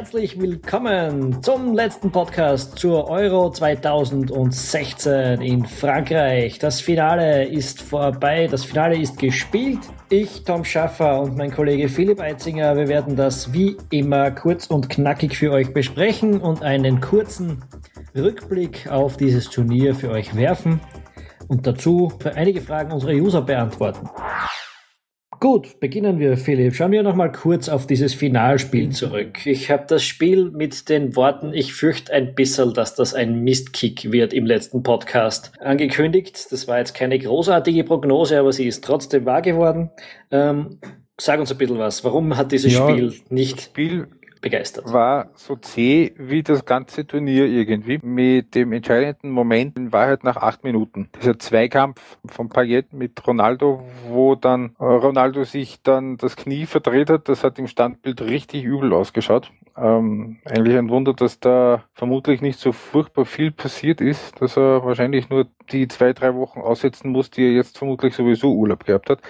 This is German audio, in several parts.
herzlich willkommen zum letzten Podcast zur Euro 2016 in Frankreich. Das Finale ist vorbei, das Finale ist gespielt. Ich, Tom Schaffer und mein Kollege Philipp Eitzinger, wir werden das wie immer kurz und knackig für euch besprechen und einen kurzen Rückblick auf dieses Turnier für euch werfen und dazu für einige Fragen unserer User beantworten. Gut, beginnen wir, Philipp. Schauen wir noch mal kurz auf dieses Finalspiel zurück. Ich habe das Spiel mit den Worten, ich fürchte ein bisschen, dass das ein Mistkick wird im letzten Podcast angekündigt. Das war jetzt keine großartige Prognose, aber sie ist trotzdem wahr geworden. Ähm, sag uns ein bisschen was. Warum hat dieses ja, Spiel nicht Spiel begeistert. War so zäh wie das ganze Turnier irgendwie. Mit dem entscheidenden Moment in Wahrheit nach acht Minuten. Dieser Zweikampf von Payet mit Ronaldo, wo dann äh, Ronaldo sich dann das Knie verdreht hat, das hat im Standbild richtig übel ausgeschaut. Ähm, eigentlich ein Wunder, dass da vermutlich nicht so furchtbar viel passiert ist, dass er wahrscheinlich nur die zwei, drei Wochen aussetzen muss, die er jetzt vermutlich sowieso Urlaub gehabt hat.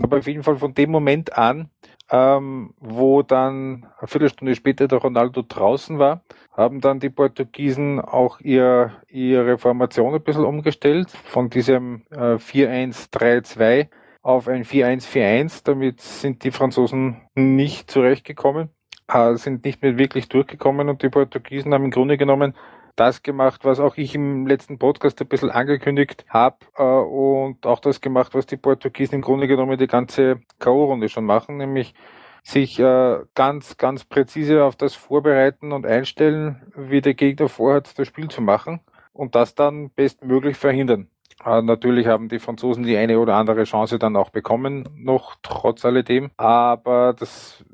Aber auf jeden Fall von dem Moment an ähm, wo dann eine Viertelstunde später der Ronaldo draußen war, haben dann die Portugiesen auch ihr, ihre Formation ein bisschen umgestellt von diesem äh, 4-1-3-2 auf ein 4-1-4-1. Damit sind die Franzosen nicht zurechtgekommen, äh, sind nicht mehr wirklich durchgekommen und die Portugiesen haben im Grunde genommen das gemacht, was auch ich im letzten Podcast ein bisschen angekündigt habe äh, und auch das gemacht, was die Portugiesen im Grunde genommen die ganze K.O.-Runde schon machen, nämlich sich äh, ganz, ganz präzise auf das vorbereiten und einstellen, wie der Gegner vorhat, das Spiel zu machen und das dann bestmöglich verhindern. Äh, natürlich haben die Franzosen die eine oder andere Chance dann auch bekommen, noch trotz alledem. Aber das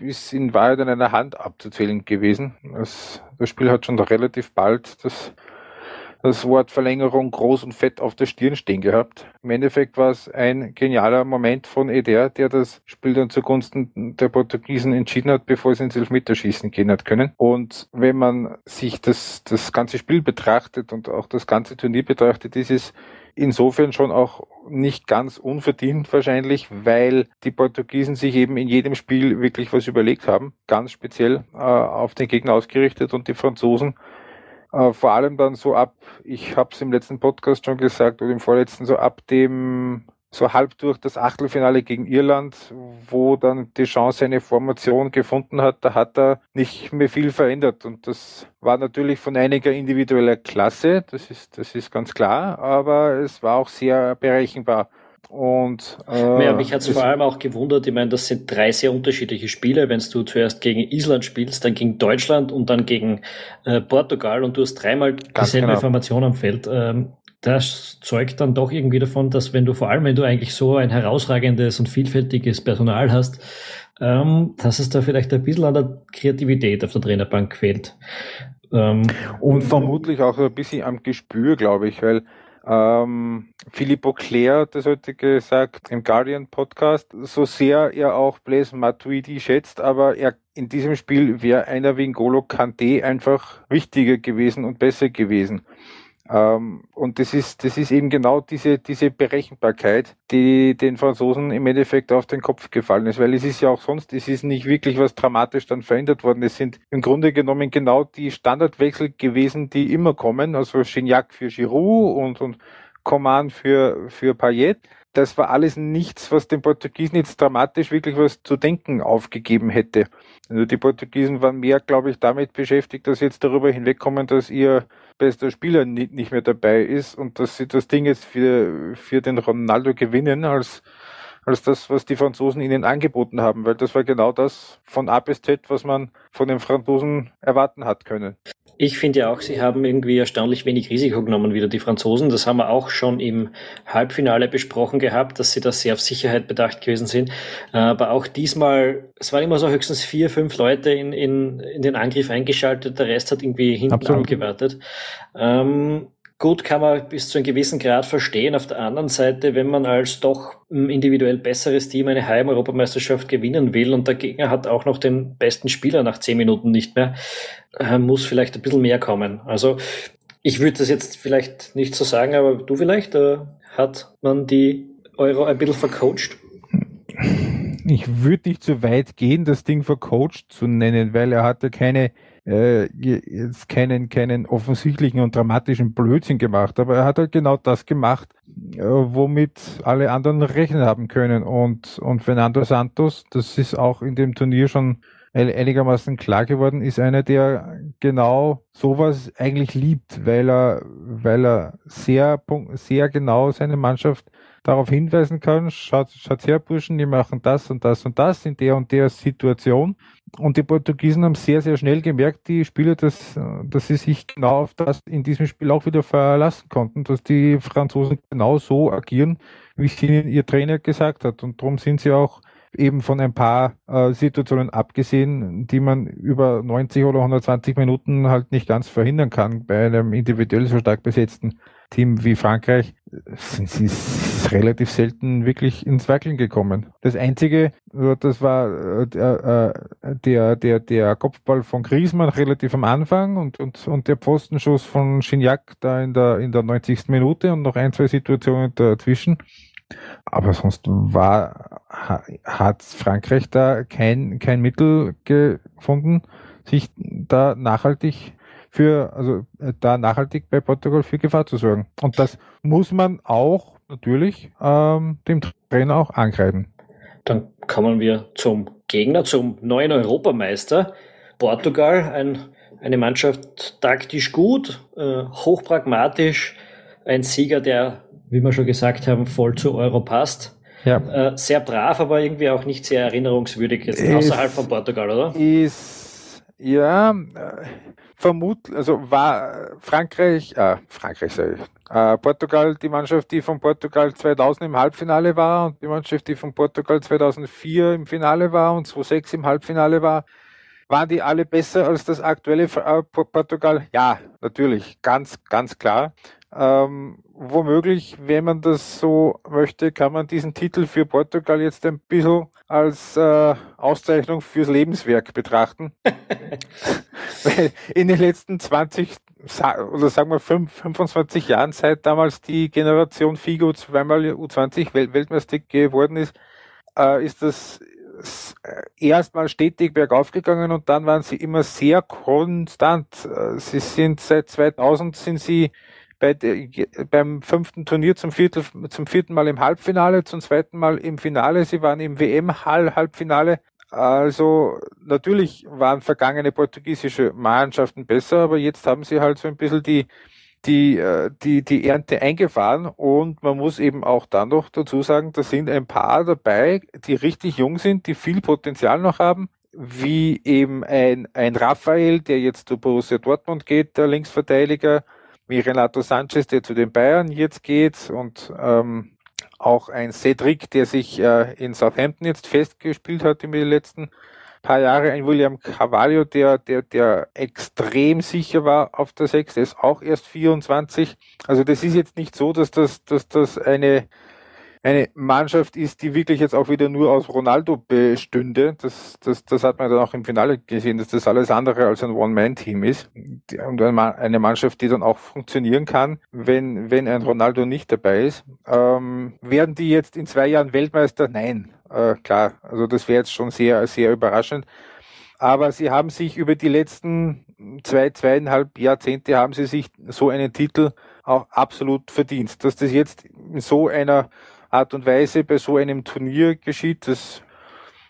ist in Wahrheit in einer Hand abzuzählen gewesen. Das, das Spiel hat schon relativ bald das, das Wort Verlängerung groß und fett auf der Stirn stehen gehabt. Im Endeffekt war es ein genialer Moment von Eder, der das Spiel dann zugunsten der Portugiesen entschieden hat, bevor es ins Elfmeterschießen gehen hat können. Und wenn man sich das, das ganze Spiel betrachtet und auch das ganze Turnier betrachtet, ist es insofern schon auch nicht ganz unverdient wahrscheinlich, weil die Portugiesen sich eben in jedem Spiel wirklich was überlegt haben, ganz speziell äh, auf den Gegner ausgerichtet und die Franzosen äh, vor allem dann so ab, ich habe es im letzten Podcast schon gesagt oder im vorletzten, so ab dem so halb durch das Achtelfinale gegen Irland, wo dann die Chance eine Formation gefunden hat, da hat er nicht mehr viel verändert. Und das war natürlich von einiger individueller Klasse, das ist, das ist ganz klar, aber es war auch sehr berechenbar. Und äh, ja, mich hat es vor allem auch gewundert, ich meine, das sind drei sehr unterschiedliche Spiele, wenn du zuerst gegen Island spielst, dann gegen Deutschland und dann gegen äh, Portugal und du hast dreimal dieselbe genau. Formation am Feld. Ähm, das zeugt dann doch irgendwie davon, dass wenn du vor allem, wenn du eigentlich so ein herausragendes und vielfältiges Personal hast, ähm, dass es da vielleicht ein bisschen an der Kreativität auf der Trainerbank fehlt. Ähm, und vermutlich auch ein bisschen am Gespür, glaube ich, weil ähm, Philippe Auclair hat das heute gesagt im Guardian Podcast, so sehr er auch Blaise Matuidi schätzt, aber er in diesem Spiel wäre einer wie N'Golo Kante einfach wichtiger gewesen und besser gewesen. Ähm, und das ist, das ist eben genau diese, diese Berechenbarkeit, die den Franzosen im Endeffekt auf den Kopf gefallen ist, weil es ist ja auch sonst, es ist nicht wirklich was dramatisch dann verändert worden. Es sind im Grunde genommen genau die Standardwechsel gewesen, die immer kommen, also Gignac für Giroud und, und Coman für, für Payet das war alles nichts, was den Portugiesen jetzt dramatisch wirklich was zu denken aufgegeben hätte. Also die Portugiesen waren mehr, glaube ich, damit beschäftigt, dass sie jetzt darüber hinwegkommen, dass ihr bester Spieler nicht, mehr dabei ist und dass sie das Ding jetzt für, für den Ronaldo gewinnen, als, als das, was die Franzosen ihnen angeboten haben, weil das war genau das von A bis Z, was man von den Franzosen erwarten hat können. Ich finde ja auch, sie haben irgendwie erstaunlich wenig Risiko genommen, wieder die Franzosen. Das haben wir auch schon im Halbfinale besprochen gehabt, dass sie da sehr auf Sicherheit bedacht gewesen sind. Aber auch diesmal, es waren immer so höchstens vier, fünf Leute in, in, in den Angriff eingeschaltet, der Rest hat irgendwie hinten Absolut. angewartet. Ähm, Gut kann man bis zu einem gewissen Grad verstehen. Auf der anderen Seite, wenn man als doch individuell besseres Team eine Heim-Europameisterschaft gewinnen will und der Gegner hat auch noch den besten Spieler nach zehn Minuten nicht mehr, äh, muss vielleicht ein bisschen mehr kommen. Also ich würde das jetzt vielleicht nicht so sagen, aber du vielleicht, äh, hat man die Euro ein bisschen vercoacht? ich würde nicht so weit gehen, das Ding vercoacht zu nennen, weil er hatte keine äh, jetzt keinen, keinen offensichtlichen und dramatischen Blödsinn gemacht, aber er hat halt genau das gemacht, äh, womit alle anderen rechnen haben können. Und, und Fernando Santos, das ist auch in dem Turnier schon einigermaßen klar geworden, ist einer, der genau sowas eigentlich liebt, weil er, weil er sehr, sehr genau seine Mannschaft darauf hinweisen kann, schaut, schaut her, Burschen, die machen das und das und das in der und der Situation. Und die Portugiesen haben sehr, sehr schnell gemerkt, die Spieler, dass, dass sie sich genau auf das in diesem Spiel auch wieder verlassen konnten, dass die Franzosen genau so agieren, wie es ihnen ihr Trainer gesagt hat. Und darum sind sie auch eben von ein paar äh, Situationen abgesehen, die man über 90 oder 120 Minuten halt nicht ganz verhindern kann bei einem individuell so stark besetzten Team wie Frankreich, sind sie relativ selten wirklich ins Wackeln gekommen. Das einzige, äh, das war äh, der, äh, der, der, der Kopfball von Griezmann relativ am Anfang und, und, und der Postenschuss von Gignac da in der, in der 90. Minute und noch ein, zwei Situationen dazwischen. Aber sonst war, hat Frankreich da kein, kein Mittel gefunden, sich da nachhaltig für, also äh, da nachhaltig bei Portugal für Gefahr zu sorgen. Und das muss man auch natürlich ähm, dem Trainer auch angreifen. Dann kommen wir zum Gegner, zum neuen Europameister. Portugal, ein, eine Mannschaft taktisch gut, äh, hochpragmatisch, ein Sieger, der, wie wir schon gesagt haben, voll zu Euro passt. Ja. Äh, sehr brav, aber irgendwie auch nicht sehr erinnerungswürdig jetzt außerhalb von Portugal, oder? Ist, ja, äh, vermutlich, also war Frankreich, äh, Frankreich sage ich, äh, Portugal, die Mannschaft, die von Portugal 2000 im Halbfinale war und die Mannschaft, die von Portugal 2004 im Finale war und 2006 im Halbfinale war, waren die alle besser als das aktuelle äh, Portugal? Ja, natürlich, ganz, ganz klar. Ähm, womöglich, wenn man das so möchte, kann man diesen Titel für Portugal jetzt ein bisschen als äh, Auszeichnung fürs Lebenswerk betrachten. In den letzten 20 oder sagen wir 5, 25 Jahren, seit damals die Generation Figo zweimal U20 Weltmeister geworden ist, äh, ist das äh, erstmal stetig bergauf gegangen und dann waren sie immer sehr konstant. Äh, sie sind seit 2000 sind sie bei der, beim fünften Turnier zum, Viertel, zum vierten Mal im Halbfinale, zum zweiten Mal im Finale. Sie waren im WM-Halbfinale. Also natürlich waren vergangene portugiesische Mannschaften besser, aber jetzt haben sie halt so ein bisschen die, die, äh, die, die Ernte eingefahren und man muss eben auch dann noch dazu sagen, da sind ein paar dabei, die richtig jung sind, die viel Potenzial noch haben, wie eben ein, ein Raphael, der jetzt zu Borussia Dortmund geht, der Linksverteidiger, wie Renato Sanchez, der zu den Bayern jetzt geht und ähm, auch ein Cedric, der sich äh, in Southampton jetzt festgespielt hat in den letzten paar Jahre ein William Carvalho, der, der, der extrem sicher war auf der 6, der ist auch erst 24. Also das ist jetzt nicht so, dass das, dass das eine, eine Mannschaft ist, die wirklich jetzt auch wieder nur aus Ronaldo bestünde. Das, das, das hat man dann auch im Finale gesehen, dass das alles andere als ein One-Man-Team ist. Und eine Mannschaft, die dann auch funktionieren kann, wenn, wenn ein Ronaldo nicht dabei ist. Ähm, werden die jetzt in zwei Jahren Weltmeister? Nein, äh, klar. Also das wäre jetzt schon sehr, sehr überraschend. Aber sie haben sich über die letzten zwei, zweieinhalb Jahrzehnte haben sie sich so einen Titel auch absolut verdient. Dass das jetzt in so einer Art und Weise bei so einem Turnier geschieht. Das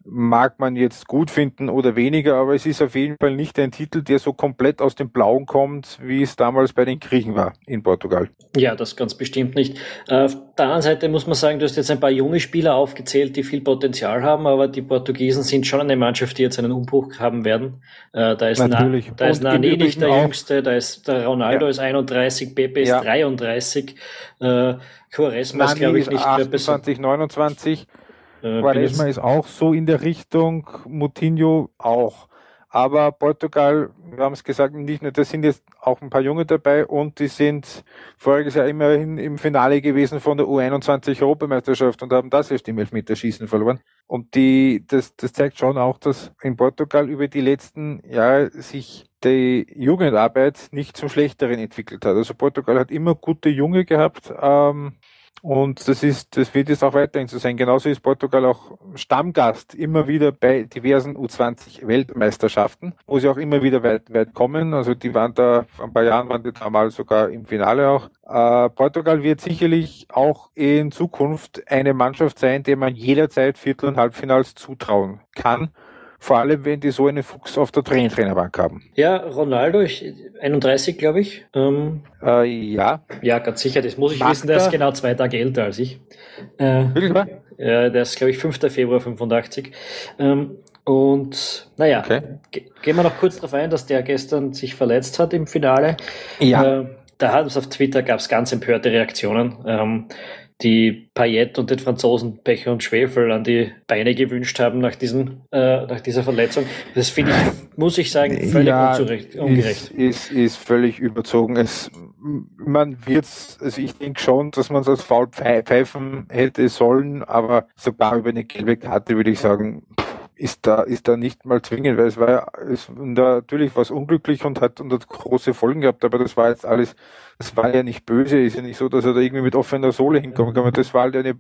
mag man jetzt gut finden oder weniger, aber es ist auf jeden Fall nicht ein Titel, der so komplett aus dem Blauen kommt, wie es damals bei den Griechen war in Portugal. Ja, das ganz bestimmt nicht. Auf der anderen Seite muss man sagen, du hast jetzt ein paar junge Spieler aufgezählt, die viel Potenzial haben, aber die Portugiesen sind schon eine Mannschaft, die jetzt einen Umbruch haben werden. Äh, da ist, Natürlich. Na, da ist Nani nicht der Jüngste, da ist der Ronaldo ja. ist 31, Pepe ist ja. 33, äh, Quaresma ist glaube ich nicht 28, mehr 29. Äh, Quaresma ist auch so in der Richtung, Moutinho auch. Aber Portugal, wir haben es gesagt, nicht nur, da sind jetzt auch ein paar Junge dabei und die sind voriges Jahr immerhin im Finale gewesen von der U21 Europameisterschaft und haben das erst im Elfmeterschießen verloren. Und die, das, das zeigt schon auch, dass in Portugal über die letzten Jahre sich die Jugendarbeit nicht zum Schlechteren entwickelt hat. Also Portugal hat immer gute Junge gehabt, ähm, Und das ist, das wird jetzt auch weiterhin so sein. Genauso ist Portugal auch Stammgast immer wieder bei diversen U20 Weltmeisterschaften, wo sie auch immer wieder weit, weit kommen. Also die waren da, vor ein paar Jahren waren die da mal sogar im Finale auch. Äh, Portugal wird sicherlich auch in Zukunft eine Mannschaft sein, der man jederzeit Viertel- und Halbfinals zutrauen kann. Vor allem, wenn die so einen Fuchs auf der Trainerbank haben. Ja, Ronaldo, ich, 31, glaube ich. Ähm, äh, ja. Ja, ganz sicher. Das muss ich Macht wissen. Der ist genau zwei Tage älter als ich. Äh, Wirklich? Ja, der ist, glaube ich, 5. Februar 85. Ähm, und naja, okay. gehen wir noch kurz darauf ein, dass der gestern sich verletzt hat im Finale. Ja. Äh, da hat es auf Twitter gab es ganz empörte Reaktionen. Ähm, die Payet und den Franzosen Pech und Schwefel an die Beine gewünscht haben nach, diesen, äh, nach dieser Verletzung. Das finde ich, muss ich sagen, völlig ja, unzurecht, ungerecht. Ist, ist, ist völlig überzogen. Es, man wird also ich denke schon, dass man es als faul pfeifen hätte sollen, aber sogar über eine gelbe Karte würde ich sagen, ist da, ist da nicht mal zwingend, weil es war ja, es, natürlich was unglücklich und hat, und hat große Folgen gehabt, aber das war jetzt alles, das war ja nicht böse, ist ja nicht so, dass er da irgendwie mit offener Sohle hinkommen kann, das war halt eine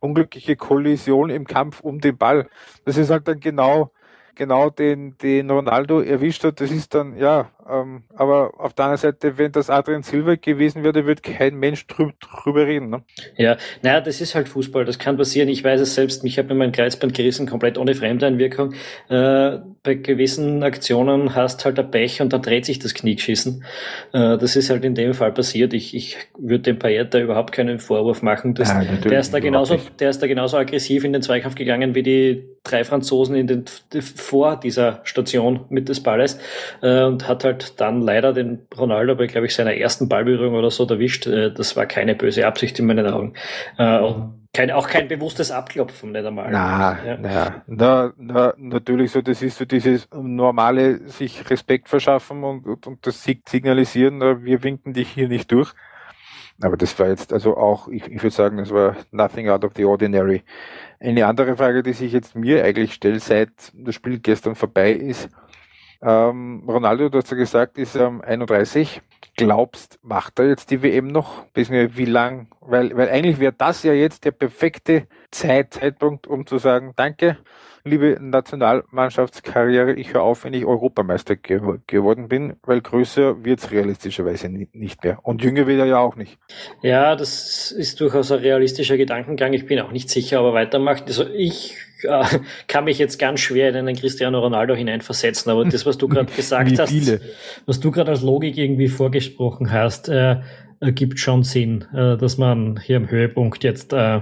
unglückliche Kollision im Kampf um den Ball. Das ist halt dann genau, genau den, den Ronaldo erwischt hat, das ist dann, ja, ähm, aber auf der anderen Seite, wenn das Adrian Silva gewesen wäre, würde kein Mensch drü drüber reden. Ne? Ja, naja, das ist halt Fußball, das kann passieren. Ich weiß es selbst, mich hat mir mein Kreuzband gerissen, komplett ohne Fremdeinwirkung. Äh, bei gewissen Aktionen hast halt ein Pech und da dreht sich das Kniegeschissen. Äh, das ist halt in dem Fall passiert. Ich, ich würde dem Payet da überhaupt keinen Vorwurf machen. Das, ja, der, ist da genauso, der ist da genauso aggressiv in den Zweikampf gegangen wie die drei Franzosen in den, vor dieser Station mit des Balles äh, und hat halt dann leider den Ronaldo bei, glaube ich, seiner ersten Ballberührung oder so erwischt. Äh, das war keine böse Absicht in meinen Augen. Äh, und kein, auch kein bewusstes Abklopfen, nicht einmal. Na, ja. na, na, na, natürlich so, das ist so dieses normale sich Respekt verschaffen und, und das signalisieren, wir winken dich hier nicht durch. Aber das war jetzt also auch, ich, ich würde sagen, das war nothing out of the ordinary. Eine andere Frage, die sich jetzt mir eigentlich stellt, seit das Spiel gestern vorbei ist, ähm, Ronaldo, du hast ja gesagt, ist ähm, 31. Glaubst, macht er jetzt die WM noch? Wie lang? Weil, weil eigentlich wäre das ja jetzt der perfekte Zeit, Zeitpunkt, um zu sagen, danke, liebe Nationalmannschaftskarriere, ich höre auf, wenn ich Europameister ge geworden bin, weil größer wird's realistischerweise nicht mehr. Und jünger wird er ja auch nicht. Ja, das ist durchaus ein realistischer Gedankengang. Ich bin auch nicht sicher, aber weitermacht. Also ich äh, kann mich jetzt ganz schwer in einen Cristiano Ronaldo hineinversetzen, aber das, was du gerade gesagt hast, was du gerade als Logik irgendwie vorgesprochen hast, äh, ergibt schon Sinn, äh, dass man hier am Höhepunkt jetzt äh,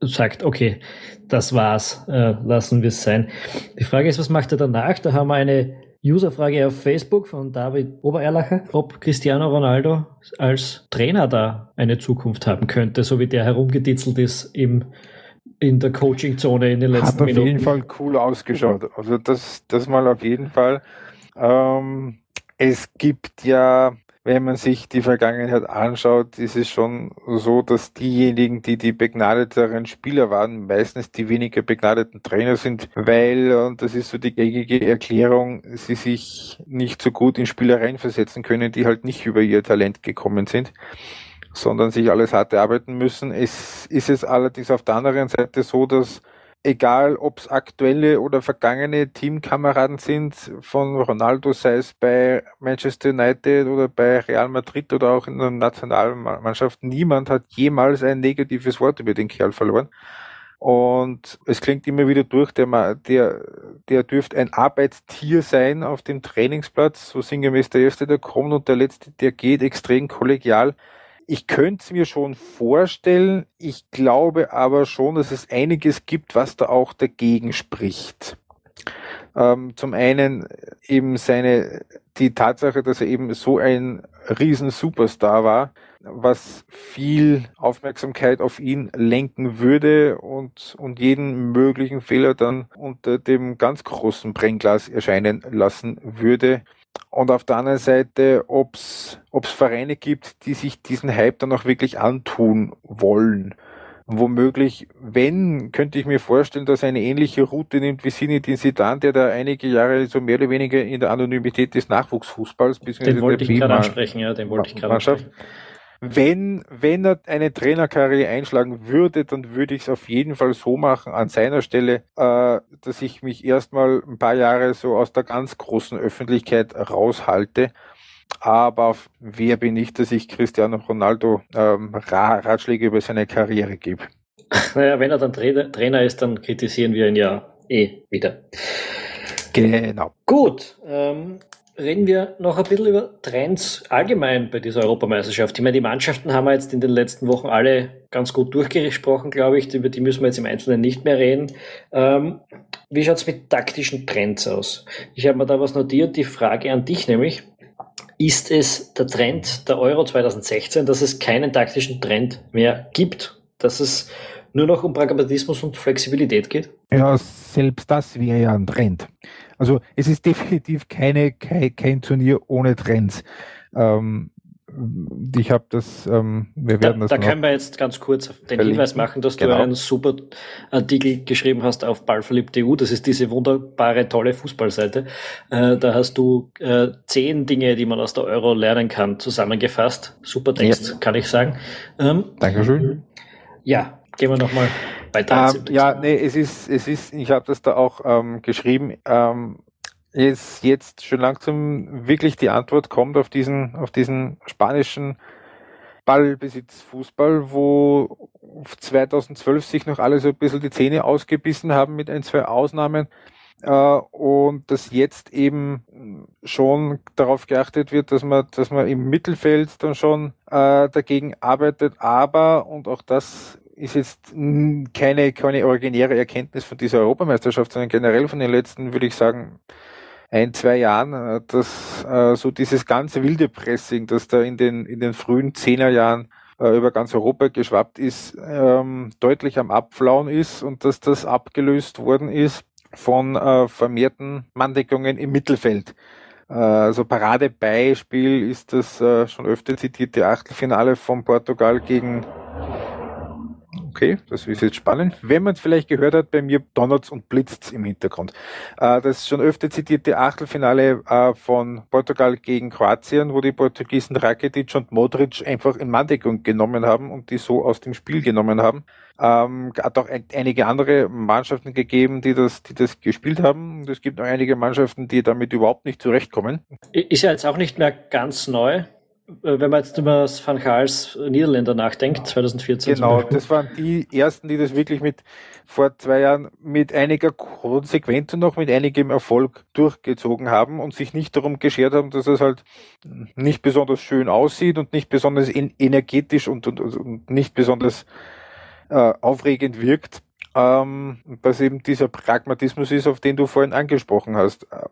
sagt, okay, das war's, äh, lassen wir es sein. Die Frage ist, was macht er danach? Da haben wir eine Userfrage auf Facebook von David Obererlacher, ob Cristiano Ronaldo als Trainer da eine Zukunft haben könnte, so wie der herumgeditzelt ist im, in der Coaching-Zone in den letzten Minuten. Hat auf jeden Fall cool ausgeschaut. Also das, das mal auf jeden Fall. Ähm, es gibt ja wenn man sich die Vergangenheit anschaut, ist es schon so, dass diejenigen, die die begnadeteren Spieler waren, meistens die weniger begnadeten Trainer sind, weil, und das ist so die gängige Erklärung, sie sich nicht so gut in Spielereien versetzen können, die halt nicht über ihr Talent gekommen sind sondern sich alles hart erarbeiten müssen. Es ist es allerdings auf der anderen Seite so, dass egal ob es aktuelle oder vergangene Teamkameraden sind von Ronaldo, sei es bei Manchester United oder bei Real Madrid oder auch in der Nationalmannschaft, niemand hat jemals ein negatives Wort über den Kerl verloren. Und es klingt immer wieder durch, der, der, der dürfte ein Arbeitstier sein auf dem Trainingsplatz, so sinngemäß der Erste, der kommt und der Letzte, der geht extrem kollegial ich könnte es mir schon vorstellen. Ich glaube aber schon, dass es einiges gibt, was da auch dagegen spricht. Ähm, zum einen eben seine, die Tatsache, dass er eben so ein riesen Superstar war, was viel Aufmerksamkeit auf ihn lenken würde und, und jeden möglichen Fehler dann unter dem ganz großen Brennglas erscheinen lassen würde. Und auf der anderen Seite, ob es Vereine gibt, die sich diesen Hype dann auch wirklich antun wollen. Womöglich, wenn, könnte ich mir vorstellen, dass er eine ähnliche Route nimmt wie Zinedine Zidane, der da einige Jahre so mehr oder weniger in der Anonymität des Nachwuchsfußballs bis Den wollte ich gerade ansprechen, ja, den wollte ich gerade ansprechen wenn, wenn er eine Trainerkarriere einschlagen würde, dann würde ich es auf jeden Fall so machen an seiner Stelle, äh, dass ich mich erstmal ein paar Jahre so aus der ganz großen Öffentlichkeit raushalte. Aber wer bin ich, dass ich Cristiano Ronaldo ähm, Ratschläge über seine Karriere gebe? Naja, wenn er dann Trainer ist, dann kritisieren wir ihn ja eh wieder. Genau. Gut, ähm, reden wir noch ein bisschen über Trends allgemein bei dieser Europameisterschaft. Ich meine, die Mannschaften haben wir jetzt in den letzten Wochen alle ganz gut durchgesprochen, glaube ich. Über die müssen wir jetzt im Einzelnen nicht mehr reden. Ähm, wie schaut es mit taktischen Trends aus? Ich habe mir da was notiert, die Frage an dich nämlich. Ist es der Trend der Euro 2016, dass es keinen taktischen Trend mehr gibt? Dass es nur noch um Pragmatismus und Flexibilität geht? Ja, selbst das wäre ja ein Trend. Also es ist definitiv keine, kein, kein Turnier ohne Trends. Ähm, ich habe das, ähm, wir werden da, das. Da können wir jetzt ganz kurz den verlinken. Hinweis machen, dass genau. du einen super Artikel geschrieben hast auf ballverliebt.eu. Das ist diese wunderbare, tolle Fußballseite. Äh, da hast du äh, zehn Dinge, die man aus der Euro lernen kann, zusammengefasst. Super Text, ja. kann ich sagen. Ähm, Dankeschön. Ja, Gehen wir nochmal bei ähm, Ja, nee, es ist, es ist, ich habe das da auch ähm, geschrieben, ähm, ist jetzt schon langsam wirklich die Antwort kommt auf diesen, auf diesen spanischen Ballbesitzfußball, wo 2012 sich noch alle so ein bisschen die Zähne ausgebissen haben mit ein, zwei Ausnahmen äh, und dass jetzt eben schon darauf geachtet wird, dass man, dass man im Mittelfeld dann schon äh, dagegen arbeitet, aber und auch das ist jetzt keine, keine originäre Erkenntnis von dieser Europameisterschaft, sondern generell von den letzten, würde ich sagen, ein, zwei Jahren, äh, dass äh, so dieses ganze wilde Pressing, das da in den, in den frühen Zehnerjahren äh, über ganz Europa geschwappt ist, ähm, deutlich am Abflauen ist und dass das abgelöst worden ist von äh, vermehrten Manndeckungen im Mittelfeld. Äh, also Paradebeispiel ist das äh, schon öfter zitierte Achtelfinale von Portugal gegen Okay, das ist jetzt spannend. Wenn man es vielleicht gehört hat, bei mir donnert's und blitzt's im Hintergrund. Äh, das schon öfter zitierte Achtelfinale äh, von Portugal gegen Kroatien, wo die Portugiesen Rakitic und Modric einfach in Manndeckung genommen haben und die so aus dem Spiel genommen haben. Ähm, hat auch ein, einige andere Mannschaften gegeben, die das, die das gespielt haben. Und es gibt noch einige Mannschaften, die damit überhaupt nicht zurechtkommen. Ist ja jetzt auch nicht mehr ganz neu. Äh, wenn man jetzt über das Van Gaals Niederländer nachdenkt, 2014. Genau, das waren die ersten, die das wirklich mit vor zwei Jahren mit einiger Konsequenz und auch mit einigem Erfolg durchgezogen haben und sich nicht darum geschert haben, dass es halt nicht besonders schön aussieht und nicht besonders energetisch und, und, und nicht besonders äh, aufregend wirkt ähm, was eben dieser Pragmatismus ist, auf den du vorhin angesprochen hast. Äh,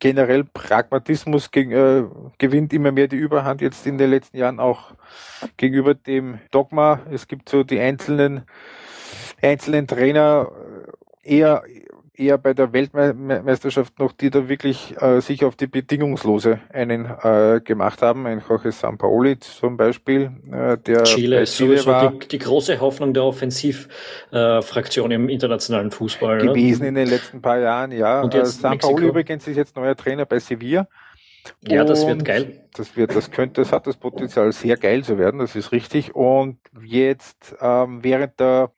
generell Pragmatismus gegen, äh, gewinnt immer mehr die Überhand jetzt in den letzten Jahren auch gegenüber dem Dogma. Es gibt so die einzelnen einzelnen Trainer äh, eher eher bei der Weltmeisterschaft noch, die da wirklich äh, sich auf die Bedingungslose einen äh, gemacht haben. Ein Jorge Sampaoli zum Beispiel, äh, der Chile ist Chile sowieso war, die, die, große Hoffnung der Offensivfraktion äh, im internationalen Fußball. Gewesen oder? in den letzten paar Jahren, ja. Und jetzt äh, Sampaoli übrigens ist jetzt neuer Trainer bei Sevilla. Ja, das wird geil. Das wird, das könnte, das hat das Potenzial sehr geil zu werden, das ist richtig. Und jetzt ähm, während der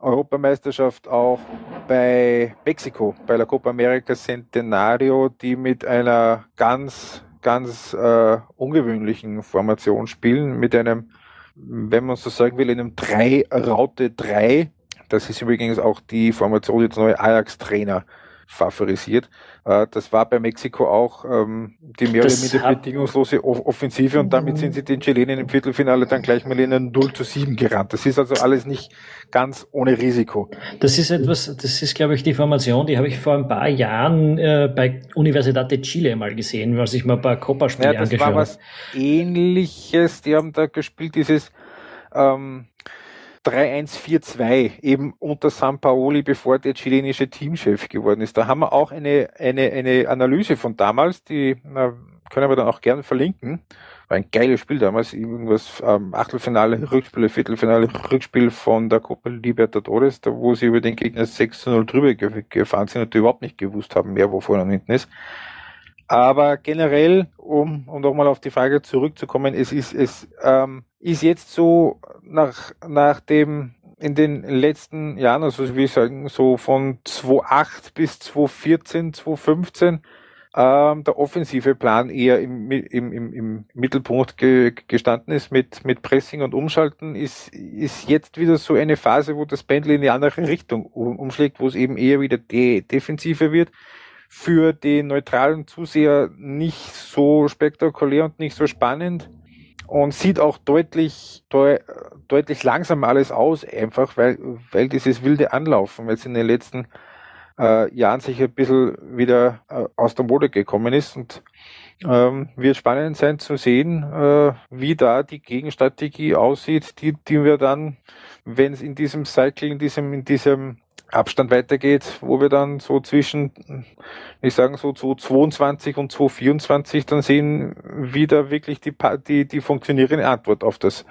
Europameisterschaft auch bei Mexiko, bei der Copa America Centenario, die mit einer ganz, ganz äh, ungewöhnlichen Formation spielen, mit einem, wenn man so sagen will, einem 3-Raute 3. Das ist übrigens auch die Formation, die der neue Ajax-Trainer favorisiert. Äh, das war bei Mexiko auch ähm, die mehr oder minder bedingungslose Offensive und damit sind sie den Chilenen im Viertelfinale dann gleich mal in ein 0 zu 7 gerannt. Das ist also alles nicht ganz ohne Risiko. Das ist etwas, das ist glaube ich die Formation, die habe ich vor ein paar Jahren äh, bei Universidad de Chile mal gesehen, als ich mal ein paar Copa-Spiele ja, angeschaut habe. Das war was ähnliches, die haben da gespielt, dieses ähm, 3-1-4-2 eben unter San Paoli, bevor der chilenische Teamchef geworden ist. Da haben wir auch eine, eine, eine Analyse von damals, die na, können wir dann auch gerne verlinken. War ein geiles Spiel damals, irgendwas ähm, Achtelfinale, Rückspiel, Viertelfinale, Rückspiel von der Copa Libertadores, da wo sie über den Gegner 6 0 drüber gefahren sind und die überhaupt nicht gewusst haben, wer wo vorne und hinten ist. Aber generell, um, um nochmal auf die Frage zurückzukommen, es ist, es ähm, ist jetzt so nach, nach dem in den letzten Jahren, also wie ich sagen, so von 2008 bis 2014, 2015, ähm, der offensive Plan eher im, im, im, im Mittelpunkt ge, gestanden ist mit, mit Pressing und Umschalten, ist, ist jetzt wieder so eine Phase, wo das Pendel in die andere Richtung um, umschlägt, wo es eben eher wieder de defensiver wird. Für den neutralen Zuseher nicht so spektakulär und nicht so spannend und sieht auch deutlich, de deutlich langsam alles aus, einfach weil, weil dieses wilde Anlaufen jetzt in den letzten äh, Jahren sich ein bisschen wieder äh, aus der Mode gekommen ist und ähm, wird spannend sein zu sehen, äh, wie da die Gegenstrategie aussieht, die, die wir dann, wenn es in diesem Cycle, in diesem, in diesem Abstand weitergeht, wo wir dann so zwischen, ich sagen so 2022 und 2024 dann sehen, wie da wirklich die, die, die funktionierende Antwort auf das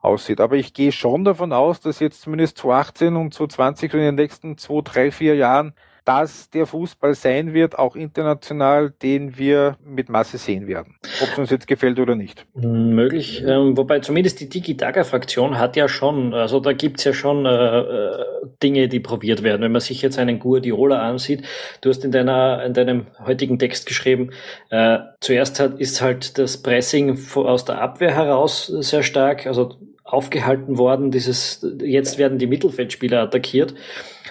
aussieht. Aber ich gehe schon davon aus, dass jetzt zumindest 2018 und 2020 und in den nächsten zwei, drei, vier Jahren das der Fußball sein wird, auch international, den wir mit Masse sehen werden. Ob es uns jetzt gefällt oder nicht. Möglich. Ähm, wobei zumindest die Digi-Daga-Fraktion hat ja schon, also da gibt's ja schon äh, äh, Dinge, die probiert werden. Wenn man sich jetzt einen Guardiola ansieht, du hast in deiner in deinem heutigen Text geschrieben, äh, zuerst hat, ist halt das Pressing aus der Abwehr heraus sehr stark, also aufgehalten worden. Dieses, jetzt werden die Mittelfeldspieler attackiert.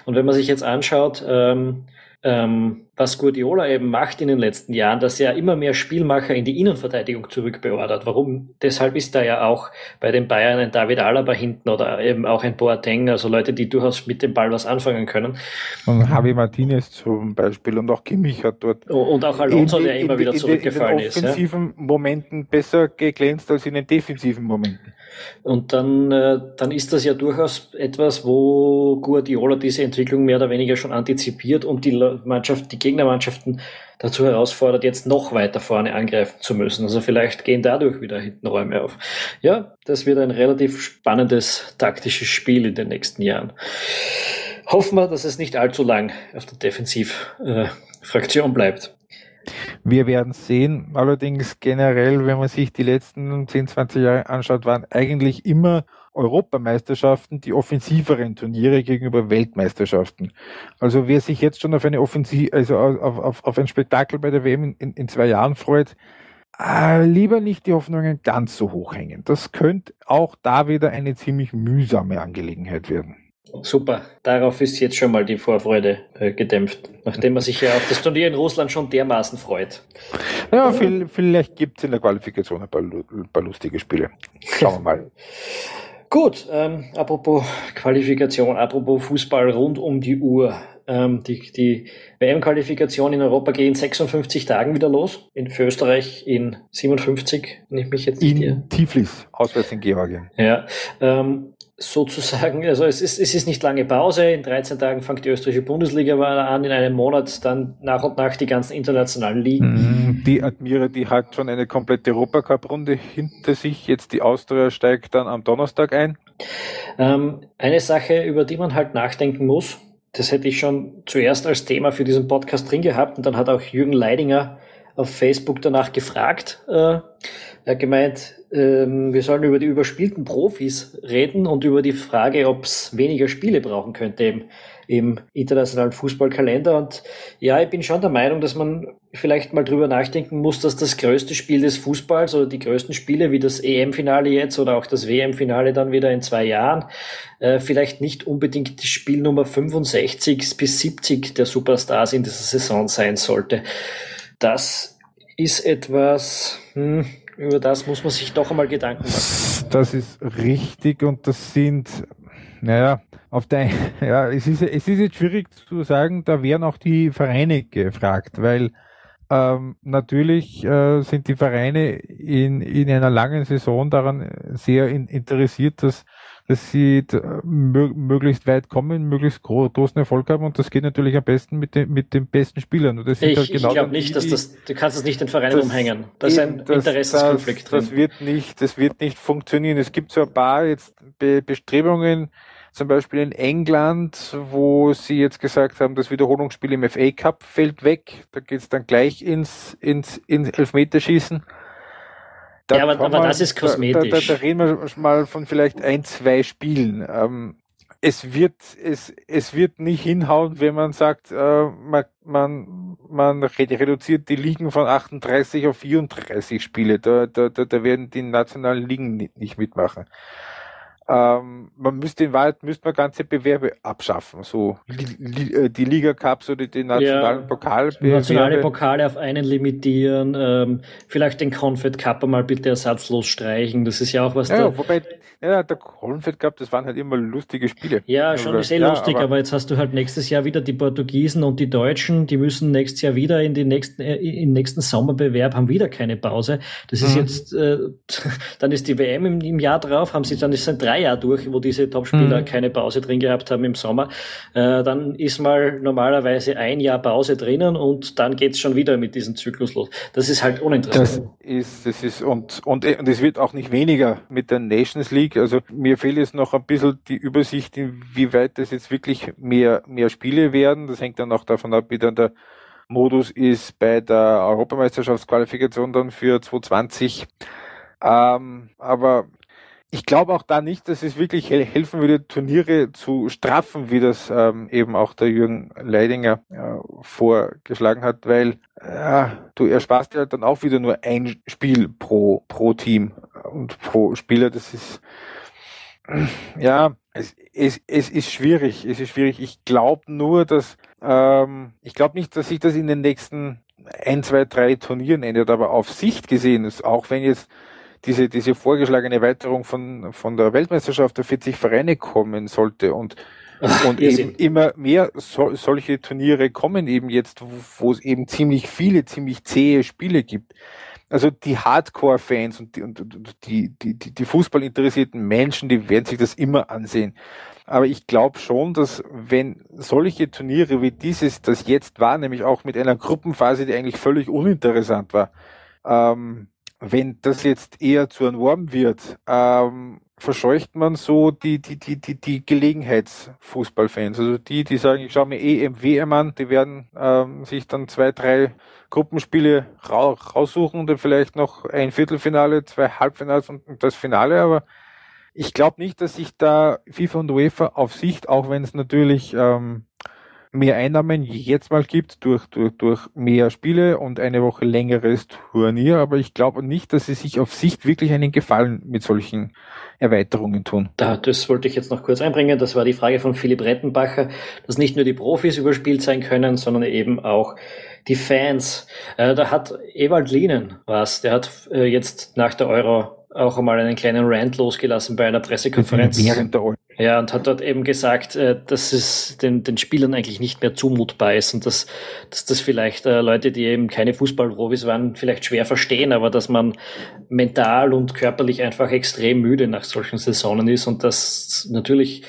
Und wenn man sich jetzt anschaut, ähm, ähm, was Guardiola eben macht in den letzten Jahren, dass er immer mehr Spielmacher in die Innenverteidigung zurückbeordert. Warum? Deshalb ist da ja auch bei den Bayern ein David Alaba hinten oder eben auch ein Boateng, also Leute, die durchaus mit dem Ball was anfangen können. Und Javi Martinez zum Beispiel und auch Kimmich hat dort. Und auch Alonso, der immer wieder zurückgefallen ist. In den offensiven ist, ja? Momenten besser geglänzt als in den defensiven Momenten. Und dann, äh, dann ist das ja durchaus etwas, wo Guardiola diese Entwicklung mehr oder weniger schon antizipiert und die Mannschaft, die Gegnermannschaften dazu herausfordert, jetzt noch weiter vorne angreifen zu müssen. Also vielleicht gehen dadurch wieder hinten Räume auf. Ja, das wird ein relativ spannendes taktisches Spiel in den nächsten Jahren. Hoffen wir, dass es nicht allzu lang auf der Defensivfraktion bleibt. Wir werden sehen. Allerdings generell, wenn man sich die letzten 10, 20 Jahre anschaut, waren eigentlich immer Europameisterschaften die offensiveren Turniere gegenüber Weltmeisterschaften. Also wer sich jetzt schon auf eine Offensiv, also auf, auf, auf ein Spektakel bei der WM in, in zwei Jahren freut, äh, lieber nicht die Hoffnungen ganz so hoch hängen. Das könnte auch da wieder eine ziemlich mühsame Angelegenheit werden. Super, darauf ist jetzt schon mal die Vorfreude äh, gedämpft, nachdem man sich ja auf das Turnier in Russland schon dermaßen freut. Ja, viel, vielleicht gibt es in der Qualifikation ein paar, ein paar lustige Spiele. Schauen wir mal. Gut, ähm, apropos Qualifikation, apropos Fußball rund um die Uhr. Ähm, die die WM-Qualifikation in Europa geht in 56 Tagen wieder los. In für Österreich in 57, wenn ich mich jetzt in hier. Tiflis, auswärts in Georgien. Ja, ähm, sozusagen, also es ist, es ist nicht lange Pause. In 13 Tagen fängt die österreichische Bundesliga an, in einem Monat dann nach und nach die ganzen internationalen Ligen. Mhm. Die Admira, die hat schon eine komplette Europacup-Runde hinter sich. Jetzt die Austria steigt dann am Donnerstag ein. Ähm, eine Sache, über die man halt nachdenken muss, das hätte ich schon zuerst als Thema für diesen Podcast drin gehabt und dann hat auch Jürgen Leidinger auf Facebook danach gefragt. Äh, er hat gemeint, ähm, wir sollen über die überspielten Profis reden und über die Frage, ob es weniger Spiele brauchen könnte im, im internationalen Fußballkalender. Und ja, ich bin schon der Meinung, dass man vielleicht mal drüber nachdenken muss, dass das größte Spiel des Fußballs oder die größten Spiele wie das EM-Finale jetzt oder auch das WM-Finale dann wieder in zwei Jahren äh, vielleicht nicht unbedingt die Spiel Nummer 65 bis 70 der Superstars in dieser Saison sein sollte. Das ist etwas, hm, über das muss man sich doch einmal Gedanken machen. Das ist richtig und das sind, naja, auf der, ja, es ist, es ist jetzt schwierig zu sagen, da wären auch die Vereine gefragt, weil ähm, natürlich äh, sind die Vereine in, in einer langen Saison daran sehr in, interessiert, dass dass sie möglichst weit kommen, möglichst gro großen Erfolg haben und das geht natürlich am besten mit, den mit den besten Spielern. Und das ich halt genau ich glaube nicht, die, dass das, du kannst es nicht den Vereinen das, umhängen. Das ist ein das, Interessenskonflikt das, Das wird nicht, das wird nicht funktionieren. Es gibt so ein paar jetzt Be Bestrebungen, Zum Beispiel in England, wo sie jetzt gesagt haben, das Wiederholungsspiel im FA Cup fällt weg. Da geht's dann gleich ins, ins, ins Elfmeterschießen. Da ja, aber, aber man, das ist kosmetisch. Da, da, da, reden wir mal von vielleicht ein, zwei Spielen. Ähm, es wird, es, es wird nicht hinhauen, wenn man sagt, äh, man, man, man reduziert die Ligen von 38 auf 34 Spiele. Da, da, da, da werden die nationalen Ligen nicht, nicht mitmachen. Ähm, man müsste in Wahrheit müsste man ganze Bewerbe abschaffen, so äh, die Liga Cups oder die nationalen ja, Pokalbewerbe. Nationale Pokale auf einen limitieren, ähm, vielleicht den Confed Cup einmal bitte ersatzlos streichen. Das ist ja auch was. Ja, da, wobei ja, der Confed Cup, das waren halt immer lustige Spiele. Ja, schon sehr ja, lustig, aber, aber, jetzt hast du halt nächstes Jahr wieder die Portugiesen und die Deutschen, die müssen nächstes Jahr wieder in den nächsten äh, im nächsten Sommerbewerb haben wieder keine Pause. Das ist mhm. jetzt, äh, dann ist die WM im, im Jahr drauf, haben sie dann ist ein drei Jahr durch, wo diese Topspieler mhm. keine Pause drin gehabt haben im Sommer. Äh, dann ist mal normalerweise ein Jahr Pause drinnen und dann geht's schon wieder mit diesem Zyklus los. Das ist halt uninteressant. Das ist, das ist, und, und, und es wird auch nicht weniger mit der Nations League. Also mir fehlt jetzt noch ein bisschen die Übersicht, inwieweit das jetzt wirklich mehr, mehr Spiele werden. Das hängt dann auch davon ab, wie dann der Modus ist bei der Europameisterschaftsqualifikation dann für 2020. Ähm, aber ich glaube auch da nicht, dass es wirklich helfen würde, Turniere zu straffen, wie das ähm, eben auch der Jürgen Leidinger äh, vorgeschlagen hat, weil äh, du ersparst ja dann auch wieder nur ein Spiel pro, pro Team und pro Spieler. Das ist ja, es, es, es ist schwierig. Es ist schwierig. Ich glaube nur, dass ähm, ich glaube nicht, dass sich das in den nächsten ein, zwei, drei Turnieren ändert, aber auf Sicht gesehen ist, auch wenn jetzt diese, diese vorgeschlagene Erweiterung von, von der Weltmeisterschaft auf 40 Vereine kommen sollte und, Ach, und eben immer mehr so, solche Turniere kommen eben jetzt, wo, wo es eben ziemlich viele, ziemlich zähe Spiele gibt. Also die Hardcore-Fans und, die, und, und die, die, die, die fußballinteressierten Menschen, die werden sich das immer ansehen. Aber ich glaube schon, dass wenn solche Turniere wie dieses, das jetzt war, nämlich auch mit einer Gruppenphase, die eigentlich völlig uninteressant war, ähm, wenn das jetzt eher zu einem Norm wird, ähm, verscheucht man so die, die, die, die, die Gelegenheitsfußballfans. Also die, die sagen, ich schaue mir eh MWM an, die werden ähm, sich dann zwei, drei Gruppenspiele ra raussuchen und dann vielleicht noch ein Viertelfinale, zwei Halbfinals und das Finale, aber ich glaube nicht, dass sich da FIFA und UEFA auf Sicht, auch wenn es natürlich ähm, mehr Einnahmen jetzt mal gibt durch, durch, durch mehr Spiele und eine Woche längeres Turnier, aber ich glaube nicht, dass sie sich auf Sicht wirklich einen Gefallen mit solchen Erweiterungen tun. Da, das wollte ich jetzt noch kurz einbringen. Das war die Frage von Philipp Rettenbacher, dass nicht nur die Profis überspielt sein können, sondern eben auch die Fans. Äh, da hat Ewald Lienen was, der hat äh, jetzt nach der Euro auch einmal einen kleinen Rant losgelassen bei einer Pressekonferenz. Während der Euro. Ja, und hat dort eben gesagt, äh, dass es den, den Spielern eigentlich nicht mehr zumutbar ist und dass, dass das vielleicht äh, Leute, die eben keine Fußballprofis waren, vielleicht schwer verstehen, aber dass man mental und körperlich einfach extrem müde nach solchen Saisonen ist und dass natürlich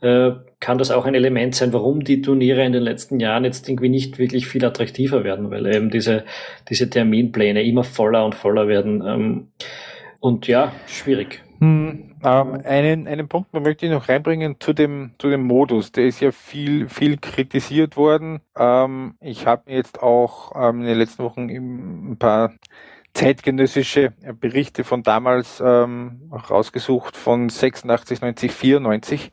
äh, kann das auch ein Element sein, warum die Turniere in den letzten Jahren jetzt irgendwie nicht wirklich viel attraktiver werden, weil eben diese, diese Terminpläne immer voller und voller werden. Ähm, und ja, schwierig. Hm, ähm, einen, einen Punkt möchte ich noch reinbringen zu dem, zu dem Modus. Der ist ja viel, viel kritisiert worden. Ähm, ich habe jetzt auch ähm, in den letzten Wochen ein paar zeitgenössische Berichte von damals ähm, rausgesucht, von 86, 90, 94,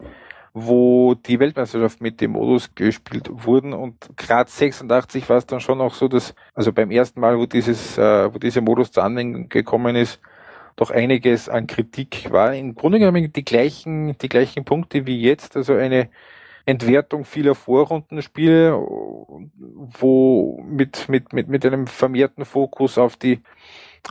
wo die Weltmeisterschaft mit dem Modus gespielt wurden und gerade 86 war es dann schon auch so, dass, also beim ersten Mal, wo dieses, äh, wo dieser Modus zur Anwendung gekommen ist, doch einiges an Kritik war. Im Grunde genommen die gleichen, die gleichen Punkte wie jetzt, also eine Entwertung vieler Vorrundenspiele, wo mit, mit, mit, mit einem vermehrten Fokus auf die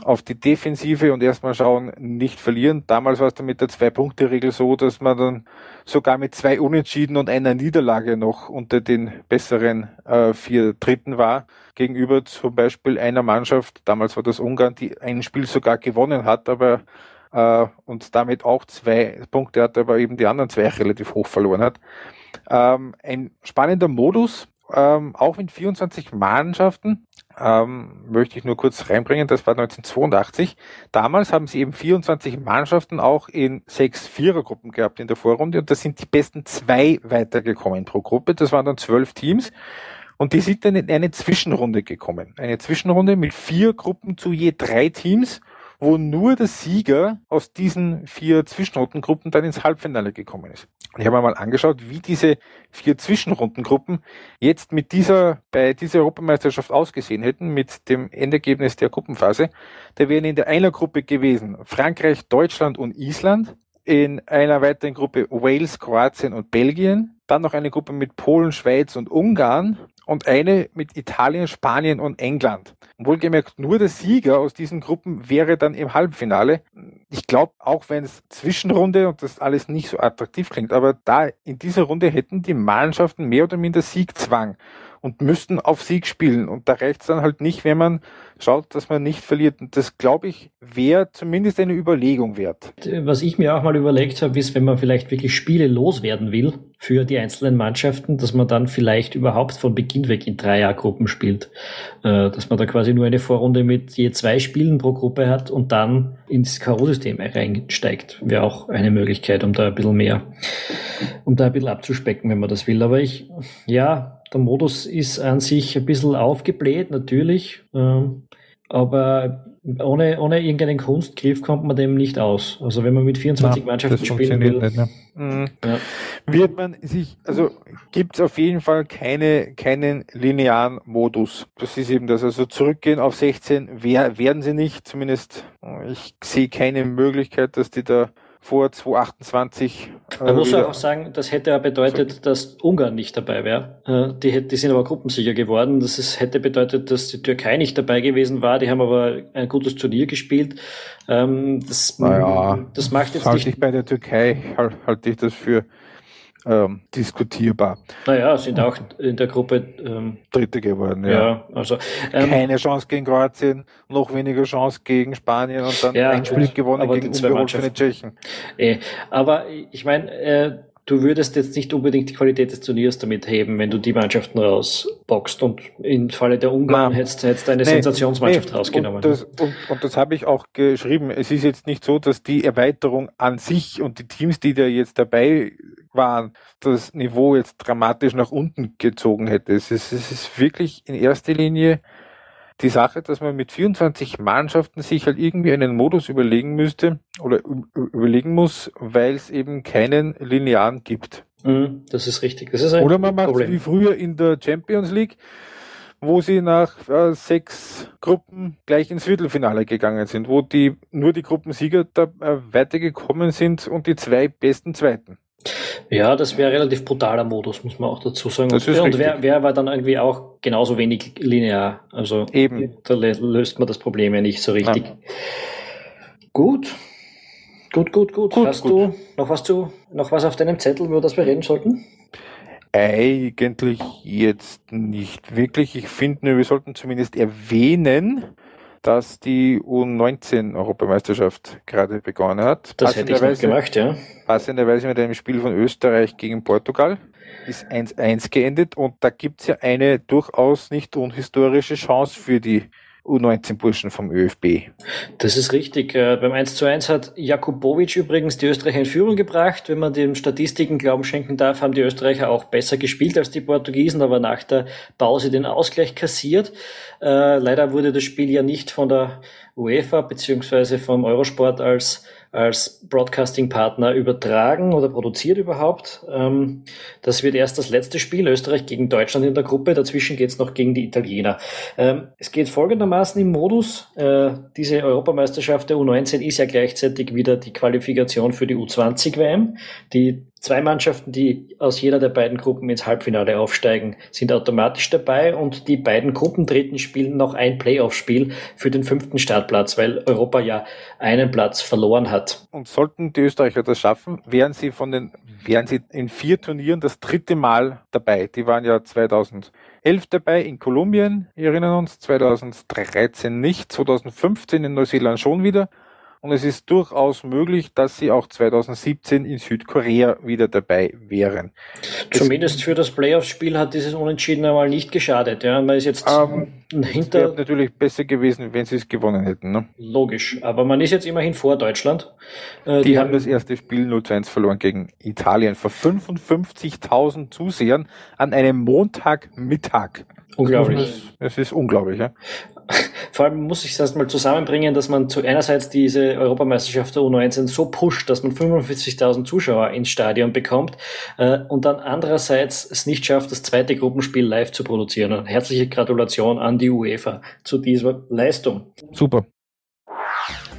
auf die Defensive und erstmal schauen, nicht verlieren. Damals war es dann mit der Zwei-Punkte-Regel so, dass man dann sogar mit zwei Unentschieden und einer Niederlage noch unter den besseren äh, vier Dritten war, gegenüber zum Beispiel einer Mannschaft, damals war das Ungarn, die ein Spiel sogar gewonnen hat, aber äh, und damit auch zwei Punkte hat, aber eben die anderen zwei relativ hoch verloren hat. Ähm, ein spannender Modus, ähm, auch mit 24 Mannschaften, ähm, möchte ich nur kurz reinbringen. Das war 1982. Damals haben sie eben 24 Mannschaften auch in sechs Vierergruppen gehabt in der Vorrunde und da sind die besten zwei weitergekommen pro Gruppe. Das waren dann zwölf Teams. Und die sind dann in eine Zwischenrunde gekommen. Eine Zwischenrunde mit vier Gruppen zu je drei Teams wo nur der Sieger aus diesen vier Zwischenrundengruppen dann ins Halbfinale gekommen ist. Und ich habe mir mal angeschaut, wie diese vier Zwischenrundengruppen jetzt mit dieser, bei dieser Europameisterschaft ausgesehen hätten, mit dem Endergebnis der Gruppenphase. Da wären in der einer Gruppe gewesen Frankreich, Deutschland und Island, in einer weiteren Gruppe Wales, Kroatien und Belgien, dann noch eine Gruppe mit Polen, Schweiz und Ungarn und eine mit Italien, Spanien und England. Wohlgemerkt, nur der Sieger aus diesen Gruppen wäre dann im Halbfinale. Ich glaube, auch wenn es Zwischenrunde und das alles nicht so attraktiv klingt, aber da in dieser Runde hätten die Mannschaften mehr oder minder Siegzwang und müssten auf Sieg spielen. Und da reicht es dann halt nicht, wenn man schaut, dass man nicht verliert. Und das, glaube ich, wäre zumindest eine Überlegung wert. Was ich mir auch mal überlegt habe, ist, wenn man vielleicht wirklich Spiele loswerden will für die einzelnen Mannschaften, dass man dann vielleicht überhaupt von Beginn weg in Dreiergruppen spielt. Äh, dass man da quasi nur eine Vorrunde mit je zwei Spielen pro Gruppe hat und dann ins K.O.-System reinsteigt. Wäre auch eine Möglichkeit, um da ein bisschen mehr, um da ein bisschen abzuspecken, wenn man das will. Aber ich, ja, der Modus ist an sich ein bisschen aufgebläht, natürlich. Ähm, aber ohne, ohne irgendeinen Kunstgriff kommt man dem nicht aus. Also wenn man mit 24 Na, Mannschaften spielen will. Nicht, ne? mhm. ja. Wird man sich, also gibt es auf jeden Fall keine, keinen linearen Modus. Das ist eben das. Also zurückgehen auf 16 wer, werden sie nicht. Zumindest ich sehe keine Möglichkeit, dass die da vor 2028. Man äh, muss auch sagen, das hätte ja bedeutet, dass Ungarn nicht dabei wäre. Äh, die, die sind aber Gruppensieger geworden. Das ist, hätte bedeutet, dass die Türkei nicht dabei gewesen war. Die haben aber ein gutes Turnier gespielt. Ähm, das, naja, das macht jetzt nicht. Ich bei der Türkei halte ich das für ähm, diskutierbar. Naja, sind auch in der Gruppe ähm, Dritte geworden, ja. ja also, ähm, Keine Chance gegen Kroatien, noch weniger Chance gegen Spanien und dann ja, ein Spiel gewonnen gegen die Tschechen. Eh, aber ich meine, äh, du würdest jetzt nicht unbedingt die Qualität des Turniers damit heben, wenn du die Mannschaften rausboxt und im Falle der Ungarn hättest, hättest du eine nee, Sensationsmannschaft nee, rausgenommen. Und das, und, und das habe ich auch geschrieben. Es ist jetzt nicht so, dass die Erweiterung an sich und die Teams, die da jetzt dabei waren, das Niveau jetzt dramatisch nach unten gezogen hätte. Es ist, es ist wirklich in erster Linie die Sache, dass man mit 24 Mannschaften sich halt irgendwie einen Modus überlegen müsste oder überlegen muss, weil es eben keinen linearen gibt. Mhm, das ist richtig. Das ist oder man macht wie früher in der Champions League, wo sie nach äh, sechs Gruppen gleich ins Viertelfinale gegangen sind, wo die nur die Gruppensieger da äh, weitergekommen sind und die zwei besten Zweiten. Ja, das wäre relativ brutaler Modus, muss man auch dazu sagen. Das ist und wer, wer war dann irgendwie auch genauso wenig linear. Also Eben. da löst man das Problem ja nicht so richtig. Ja. Gut. Gut, gut, gut. gut Hast gut. du noch was zu, noch was auf deinem Zettel, über das wir reden sollten? Eigentlich jetzt nicht wirklich. Ich finde nur, wir sollten zumindest erwähnen, dass die U19-Europameisterschaft gerade begonnen hat. Das hätte ich noch gemacht, ja. Passenderweise mit einem Spiel von Österreich gegen Portugal ist 1-1 geendet und da gibt es ja eine durchaus nicht unhistorische Chance für die U19-Burschen vom ÖFB. Das ist richtig. Äh, beim 1 zu 1 hat Jakubovic übrigens die Österreicher in Führung gebracht. Wenn man den Statistiken Glauben schenken darf, haben die Österreicher auch besser gespielt als die Portugiesen, aber nach der Pause den Ausgleich kassiert. Äh, leider wurde das Spiel ja nicht von der UEFA beziehungsweise vom Eurosport als als Broadcasting-Partner übertragen oder produziert überhaupt. Ähm, das wird erst das letzte Spiel, Österreich gegen Deutschland in der Gruppe. Dazwischen geht es noch gegen die Italiener. Ähm, es geht folgendermaßen im Modus. Äh, diese Europameisterschaft der U19 ist ja gleichzeitig wieder die Qualifikation für die U20-WM. Die Zwei Mannschaften, die aus jeder der beiden Gruppen ins Halbfinale aufsteigen, sind automatisch dabei und die beiden Gruppendritten spielen noch ein Playoff-Spiel für den fünften Startplatz, weil Europa ja einen Platz verloren hat. Und sollten die Österreicher das schaffen, wären sie von den, wären sie in vier Turnieren das dritte Mal dabei. Die waren ja 2011 dabei in Kolumbien, wir erinnern uns, 2013 nicht, 2015 in Neuseeland schon wieder und es ist durchaus möglich, dass sie auch 2017 in Südkorea wieder dabei wären. Zumindest es, für das Playoff-Spiel hat dieses Unentschieden einmal nicht geschadet. Ja, man ist jetzt ähm, hinter. Wäre natürlich besser gewesen, wenn sie es gewonnen hätten. Ne? Logisch, aber man ist jetzt immerhin vor Deutschland. Äh, die, die, haben das erste Spiel 0 zu 1 verloren gegen Italien vor 55.000 Zusehern an einem Montagmittag. Unglaublich. Es ist unglaublich, ja. Vor allem muss ich es erstmal zusammenbringen, dass man zu einerseits diese Europameisterschaft der U19 so pusht, dass man 45.000 Zuschauer ins Stadion bekommt äh, und dann andererseits es nicht schafft, das zweite Gruppenspiel live zu produzieren. Und herzliche Gratulation an die UEFA zu dieser Leistung. Super.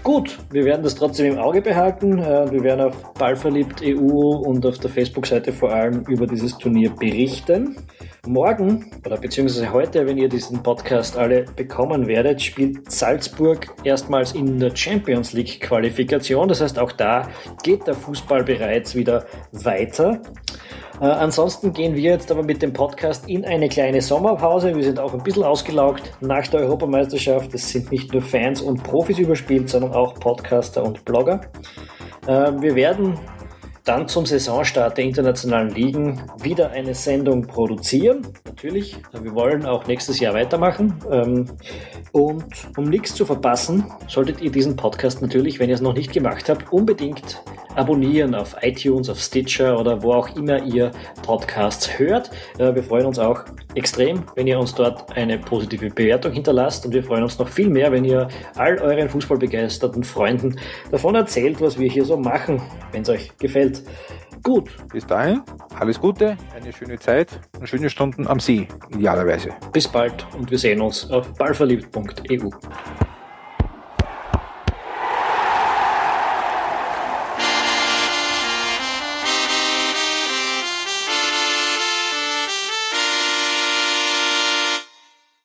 Gut, wir werden das trotzdem im Auge behalten. Äh, wir werden auf Ballverliebt EU und auf der Facebook-Seite vor allem über dieses Turnier berichten. Morgen oder beziehungsweise heute, wenn ihr diesen Podcast alle bekommen werdet, spielt Salzburg erstmals in der Champions League Qualifikation. Das heißt, auch da geht der Fußball bereits wieder weiter. Äh, ansonsten gehen wir jetzt aber mit dem Podcast in eine kleine Sommerpause. Wir sind auch ein bisschen ausgelaugt nach der Europameisterschaft. Es sind nicht nur Fans und Profis überspielt, sondern auch Podcaster und Blogger. Äh, wir werden dann zum Saisonstart der internationalen Ligen wieder eine Sendung produzieren. Natürlich, wir wollen auch nächstes Jahr weitermachen. Ähm, und um nichts zu verpassen, solltet ihr diesen Podcast natürlich, wenn ihr es noch nicht gemacht habt, unbedingt abonnieren auf iTunes, auf Stitcher oder wo auch immer ihr Podcasts hört. Äh, wir freuen uns auch extrem, wenn ihr uns dort eine positive Bewertung hinterlasst und wir freuen uns noch viel mehr, wenn ihr all euren fußballbegeisterten Freunden davon erzählt, was wir hier so machen, wenn es euch gefällt. Gut. Bis dahin, alles Gute, eine schöne Zeit und schöne Stunden am See, idealerweise. Bis bald und wir sehen uns auf ballverliebt.eu.